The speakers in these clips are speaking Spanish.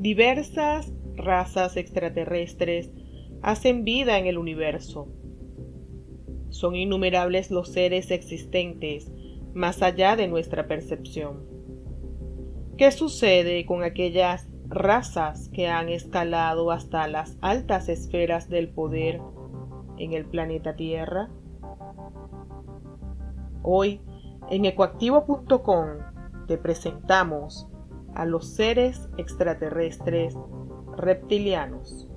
diversas razas extraterrestres hacen vida en el universo. Son innumerables los seres existentes más allá de nuestra percepción. ¿Qué sucede con aquellas razas que han escalado hasta las altas esferas del poder en el planeta Tierra? Hoy, en ecoactivo.com, te presentamos a los seres extraterrestres reptilianos.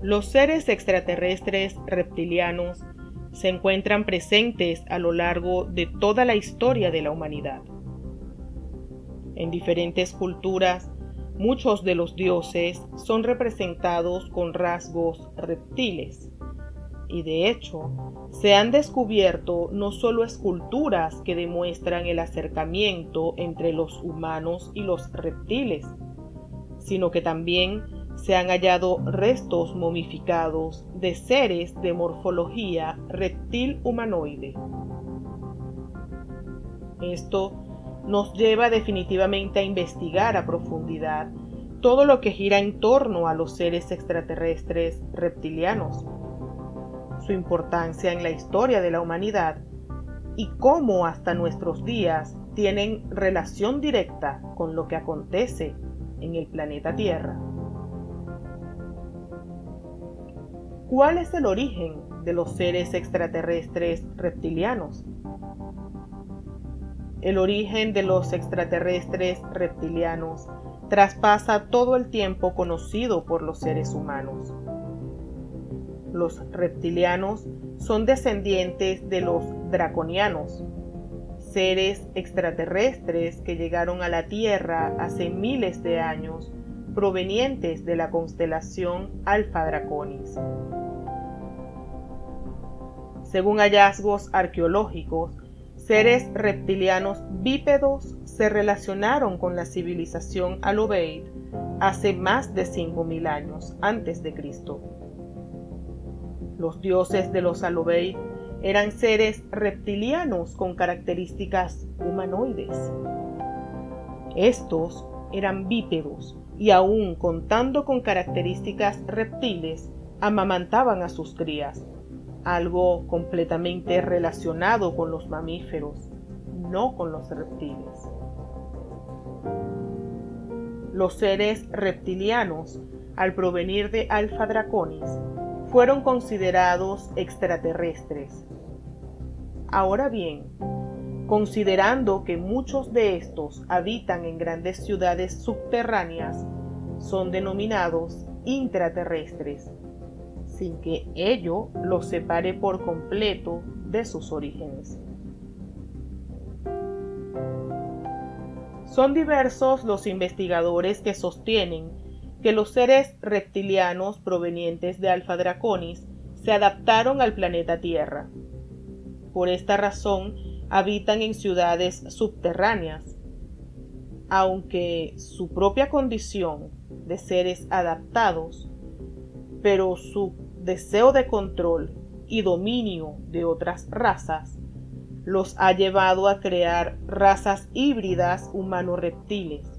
Los seres extraterrestres reptilianos se encuentran presentes a lo largo de toda la historia de la humanidad. En diferentes culturas, muchos de los dioses son representados con rasgos reptiles, y de hecho, se han descubierto no solo esculturas que demuestran el acercamiento entre los humanos y los reptiles, sino que también se han hallado restos momificados de seres de morfología reptil humanoide. Esto nos lleva definitivamente a investigar a profundidad todo lo que gira en torno a los seres extraterrestres reptilianos, su importancia en la historia de la humanidad y cómo hasta nuestros días tienen relación directa con lo que acontece en el planeta Tierra. ¿Cuál es el origen de los seres extraterrestres reptilianos? El origen de los extraterrestres reptilianos traspasa todo el tiempo conocido por los seres humanos. Los reptilianos son descendientes de los draconianos, seres extraterrestres que llegaron a la Tierra hace miles de años provenientes de la constelación Alpha Draconis. Según hallazgos arqueológicos, seres reptilianos bípedos se relacionaron con la civilización Alobeid hace más de 5.000 años antes de Cristo. Los dioses de los Alobeid eran seres reptilianos con características humanoides. Estos eran bípedos y aún contando con características reptiles, amamantaban a sus crías, algo completamente relacionado con los mamíferos, no con los reptiles. Los seres reptilianos, al provenir de Alpha Draconis, fueron considerados extraterrestres. Ahora bien, considerando que muchos de estos habitan en grandes ciudades subterráneas, son denominados intraterrestres, sin que ello los separe por completo de sus orígenes. Son diversos los investigadores que sostienen que los seres reptilianos provenientes de Alpha Draconis se adaptaron al planeta Tierra. Por esta razón, habitan en ciudades subterráneas, aunque su propia condición de seres adaptados, pero su deseo de control y dominio de otras razas los ha llevado a crear razas híbridas humano-reptiles.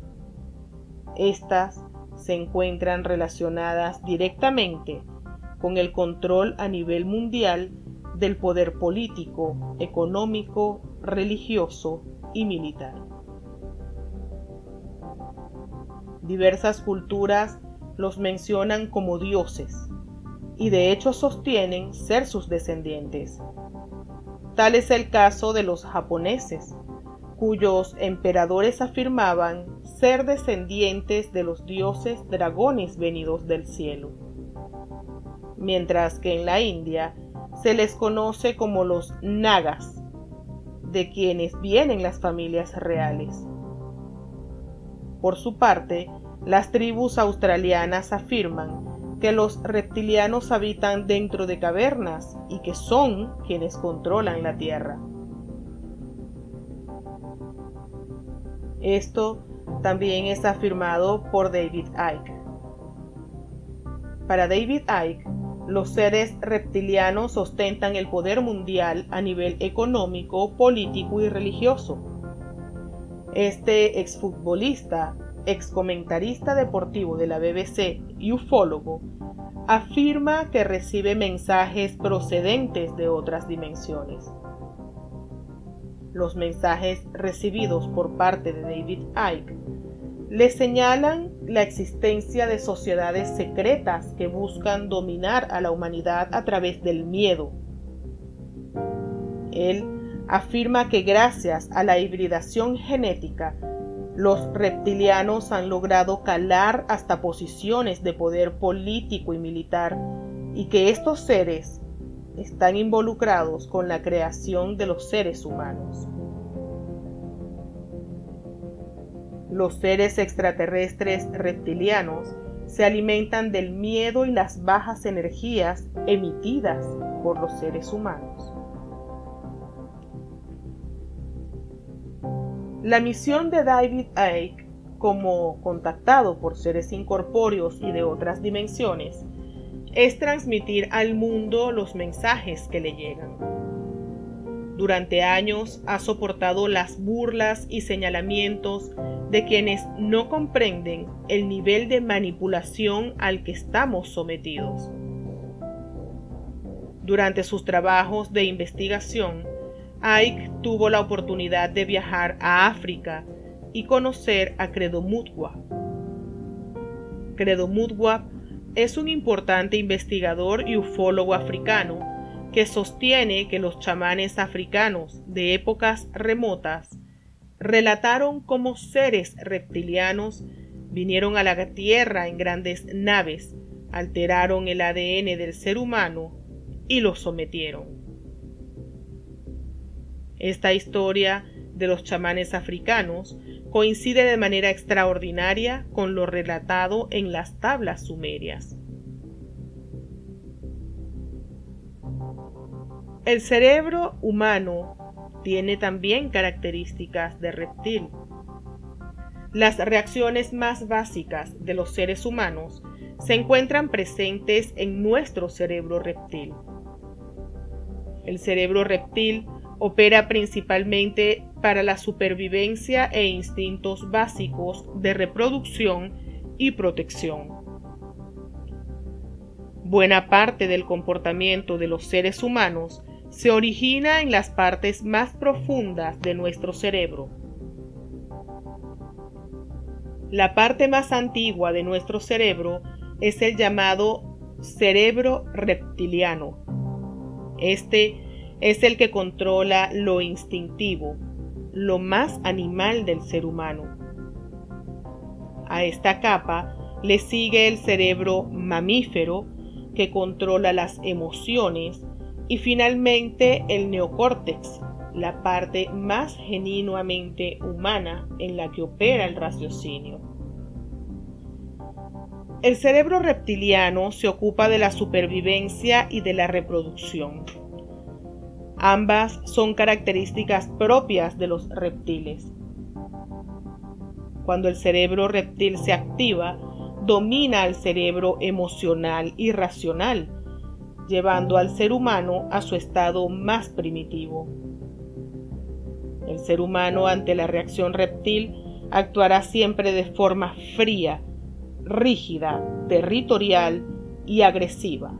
Estas se encuentran relacionadas directamente con el control a nivel mundial del poder político, económico, religioso y militar. Diversas culturas los mencionan como dioses y de hecho sostienen ser sus descendientes. Tal es el caso de los japoneses, cuyos emperadores afirmaban ser descendientes de los dioses dragones venidos del cielo. Mientras que en la India se les conoce como los nagas, de quienes vienen las familias reales. Por su parte, las tribus australianas afirman que los reptilianos habitan dentro de cavernas y que son quienes controlan la Tierra. Esto también es afirmado por David Icke. Para David Icke, los seres reptilianos ostentan el poder mundial a nivel económico, político y religioso. Este exfutbolista ex comentarista deportivo de la BBC y ufólogo, afirma que recibe mensajes procedentes de otras dimensiones. Los mensajes recibidos por parte de David Icke le señalan la existencia de sociedades secretas que buscan dominar a la humanidad a través del miedo. Él afirma que gracias a la hibridación genética, los reptilianos han logrado calar hasta posiciones de poder político y militar y que estos seres están involucrados con la creación de los seres humanos. Los seres extraterrestres reptilianos se alimentan del miedo y las bajas energías emitidas por los seres humanos. La misión de David Icke, como contactado por seres incorpóreos y de otras dimensiones, es transmitir al mundo los mensajes que le llegan. Durante años ha soportado las burlas y señalamientos de quienes no comprenden el nivel de manipulación al que estamos sometidos. Durante sus trabajos de investigación, Ike tuvo la oportunidad de viajar a África y conocer a Credo Mutwa. Credo Mutwa es un importante investigador y ufólogo africano que sostiene que los chamanes africanos de épocas remotas relataron cómo seres reptilianos vinieron a la Tierra en grandes naves, alteraron el ADN del ser humano y lo sometieron. Esta historia de los chamanes africanos coincide de manera extraordinaria con lo relatado en las tablas sumerias. El cerebro humano tiene también características de reptil. Las reacciones más básicas de los seres humanos se encuentran presentes en nuestro cerebro reptil. El cerebro reptil opera principalmente para la supervivencia e instintos básicos de reproducción y protección. Buena parte del comportamiento de los seres humanos se origina en las partes más profundas de nuestro cerebro. La parte más antigua de nuestro cerebro es el llamado cerebro reptiliano. Este es el que controla lo instintivo, lo más animal del ser humano. A esta capa le sigue el cerebro mamífero, que controla las emociones, y finalmente el neocórtex, la parte más genuinamente humana en la que opera el raciocinio. El cerebro reptiliano se ocupa de la supervivencia y de la reproducción. Ambas son características propias de los reptiles. Cuando el cerebro reptil se activa, domina al cerebro emocional y racional, llevando al ser humano a su estado más primitivo. El ser humano ante la reacción reptil actuará siempre de forma fría, rígida, territorial y agresiva.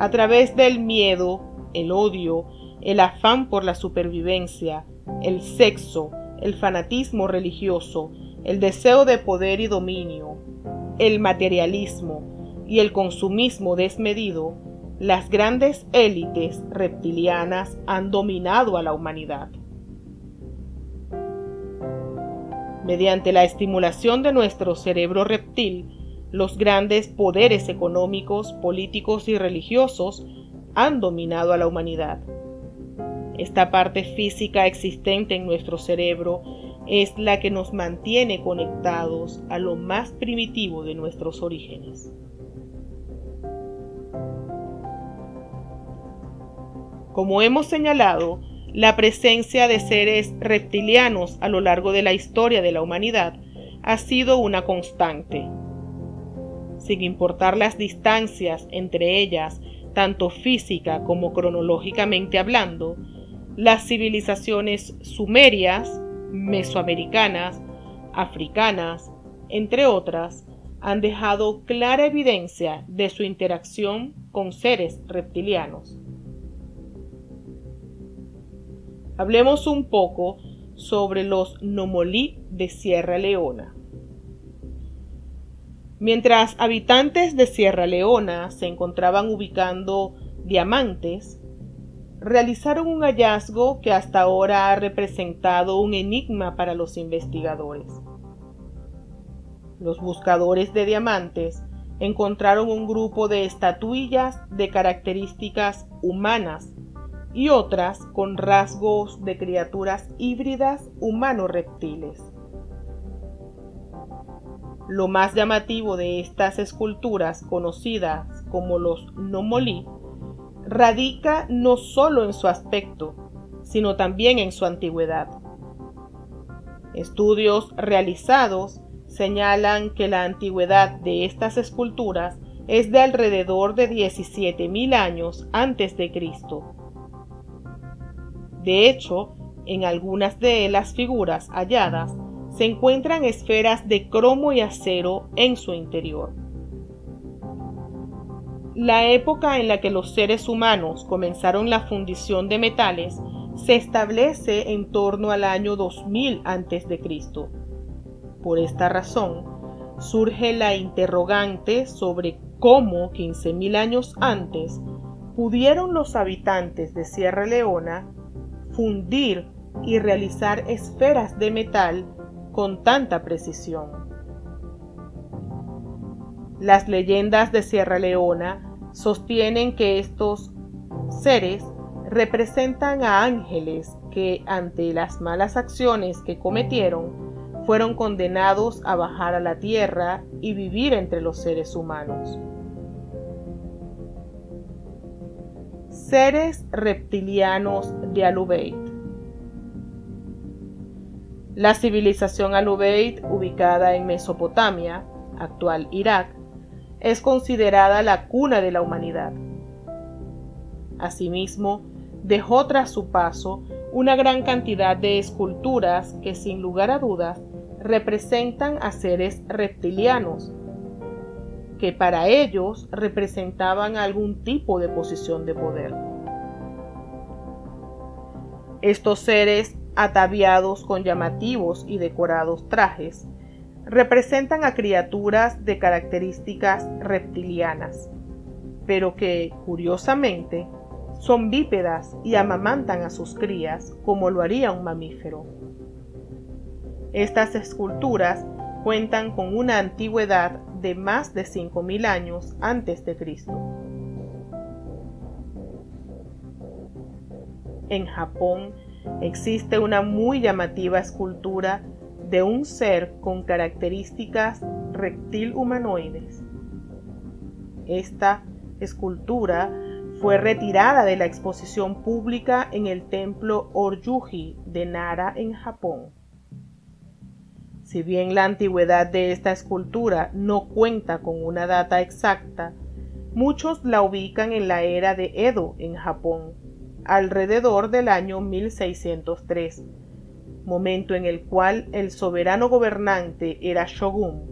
A través del miedo, el odio, el afán por la supervivencia, el sexo, el fanatismo religioso, el deseo de poder y dominio, el materialismo y el consumismo desmedido, las grandes élites reptilianas han dominado a la humanidad. Mediante la estimulación de nuestro cerebro reptil, los grandes poderes económicos, políticos y religiosos han dominado a la humanidad. Esta parte física existente en nuestro cerebro es la que nos mantiene conectados a lo más primitivo de nuestros orígenes. Como hemos señalado, la presencia de seres reptilianos a lo largo de la historia de la humanidad ha sido una constante sin importar las distancias entre ellas, tanto física como cronológicamente hablando, las civilizaciones sumerias, mesoamericanas, africanas, entre otras, han dejado clara evidencia de su interacción con seres reptilianos. Hablemos un poco sobre los Nomolí de Sierra Leona. Mientras habitantes de Sierra Leona se encontraban ubicando diamantes, realizaron un hallazgo que hasta ahora ha representado un enigma para los investigadores. Los buscadores de diamantes encontraron un grupo de estatuillas de características humanas y otras con rasgos de criaturas híbridas humano-reptiles. Lo más llamativo de estas esculturas conocidas como los Nomolí radica no solo en su aspecto, sino también en su antigüedad. Estudios realizados señalan que la antigüedad de estas esculturas es de alrededor de 17.000 años antes de Cristo de hecho, en algunas de las figuras halladas se encuentran esferas de cromo y acero en su interior. La época en la que los seres humanos comenzaron la fundición de metales se establece en torno al año 2000 a.C. Por esta razón, surge la interrogante sobre cómo 15.000 años antes pudieron los habitantes de Sierra Leona fundir y realizar esferas de metal con tanta precisión. Las leyendas de Sierra Leona sostienen que estos seres representan a ángeles que ante las malas acciones que cometieron fueron condenados a bajar a la tierra y vivir entre los seres humanos. Seres reptilianos de Alubeid. La civilización Alubeid, ubicada en Mesopotamia, actual Irak, es considerada la cuna de la humanidad. Asimismo, dejó tras su paso una gran cantidad de esculturas que sin lugar a dudas representan a seres reptilianos que para ellos representaban algún tipo de posición de poder. Estos seres, ataviados con llamativos y decorados trajes, representan a criaturas de características reptilianas, pero que, curiosamente, son bípedas y amamantan a sus crías como lo haría un mamífero. Estas esculturas cuentan con una antigüedad de más de 5.000 años antes de Cristo. En Japón existe una muy llamativa escultura de un ser con características reptil humanoides. Esta escultura fue retirada de la exposición pública en el templo Oryuji de Nara en Japón. Si bien la antigüedad de esta escultura no cuenta con una data exacta, muchos la ubican en la era de Edo en Japón, alrededor del año 1603, momento en el cual el soberano gobernante era shogun.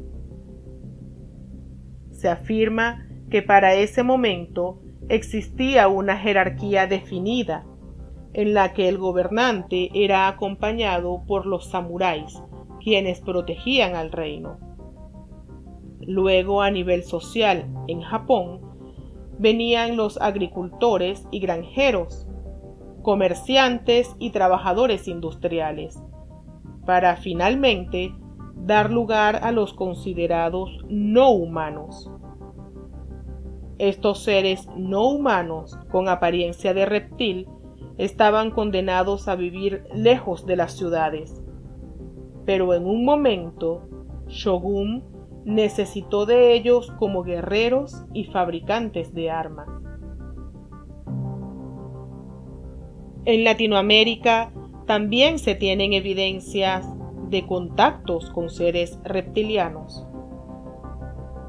Se afirma que para ese momento existía una jerarquía definida, en la que el gobernante era acompañado por los samuráis, quienes protegían al reino. Luego a nivel social, en Japón, venían los agricultores y granjeros, comerciantes y trabajadores industriales, para finalmente dar lugar a los considerados no humanos. Estos seres no humanos, con apariencia de reptil, estaban condenados a vivir lejos de las ciudades, pero en un momento Shogun necesitó de ellos como guerreros y fabricantes de armas. En Latinoamérica también se tienen evidencias de contactos con seres reptilianos.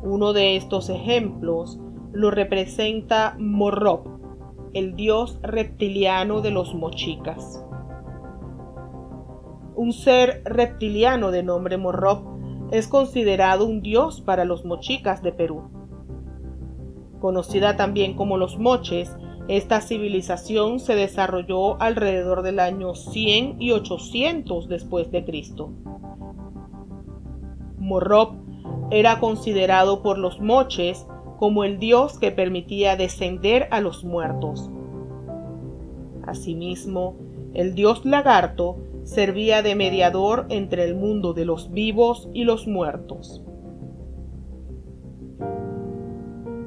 Uno de estos ejemplos lo representa Morrop, el dios reptiliano de los mochicas. un ser reptiliano de nombre Morrop es considerado un dios para los mochicas de Perú. Conocida también como los moches, esta civilización se desarrolló alrededor del año 100 y 800 después de Cristo. Morrop era considerado por los moches como el dios que permitía descender a los muertos. Asimismo, el dios lagarto servía de mediador entre el mundo de los vivos y los muertos.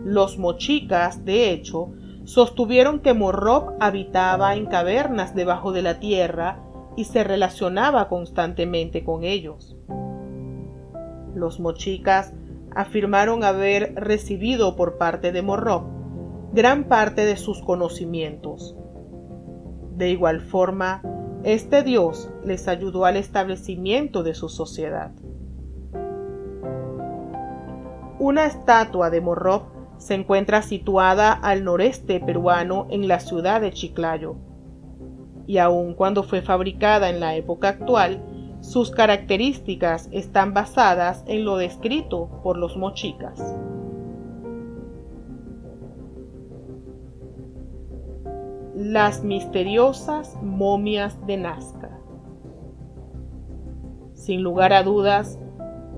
Los mochicas, de hecho, sostuvieron que Morrop habitaba en cavernas debajo de la tierra y se relacionaba constantemente con ellos. Los mochicas afirmaron haber recibido por parte de Morrop gran parte de sus conocimientos. De igual forma, este dios les ayudó al establecimiento de su sociedad. Una estatua de Morrop se encuentra situada al noreste peruano en la ciudad de Chiclayo. Y aun cuando fue fabricada en la época actual, sus características están basadas en lo descrito por los mochicas. Las misteriosas momias de Nazca. Sin lugar a dudas,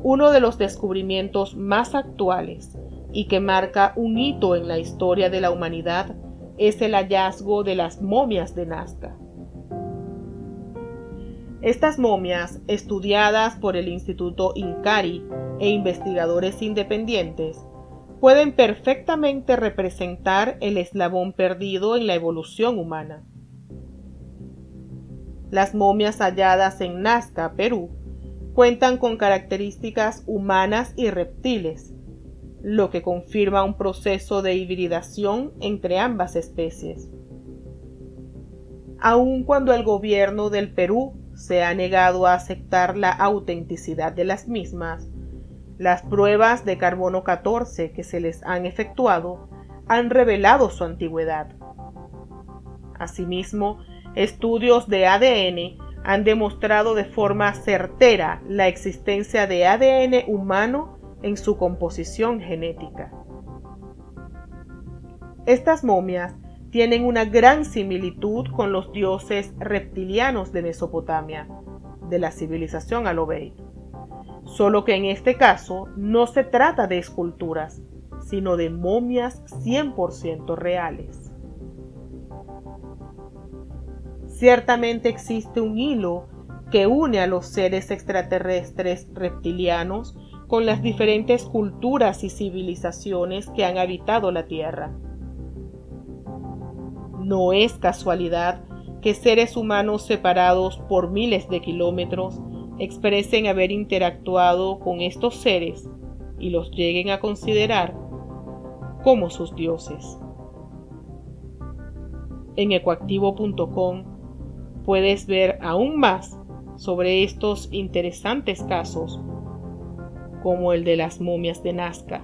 uno de los descubrimientos más actuales y que marca un hito en la historia de la humanidad es el hallazgo de las momias de Nazca. Estas momias, estudiadas por el Instituto Incari e investigadores independientes, pueden perfectamente representar el eslabón perdido en la evolución humana. Las momias halladas en Nazca, Perú, cuentan con características humanas y reptiles, lo que confirma un proceso de hibridación entre ambas especies. Aun cuando el gobierno del Perú se ha negado a aceptar la autenticidad de las mismas, las pruebas de carbono 14 que se les han efectuado han revelado su antigüedad. Asimismo, estudios de ADN han demostrado de forma certera la existencia de ADN humano en su composición genética. Estas momias tienen una gran similitud con los dioses reptilianos de Mesopotamia, de la civilización Alobei, solo que en este caso no se trata de esculturas, sino de momias 100% reales. Ciertamente existe un hilo que une a los seres extraterrestres reptilianos con las diferentes culturas y civilizaciones que han habitado la Tierra. No es casualidad que seres humanos separados por miles de kilómetros expresen haber interactuado con estos seres y los lleguen a considerar como sus dioses. En ecoactivo.com puedes ver aún más sobre estos interesantes casos como el de las momias de Nazca.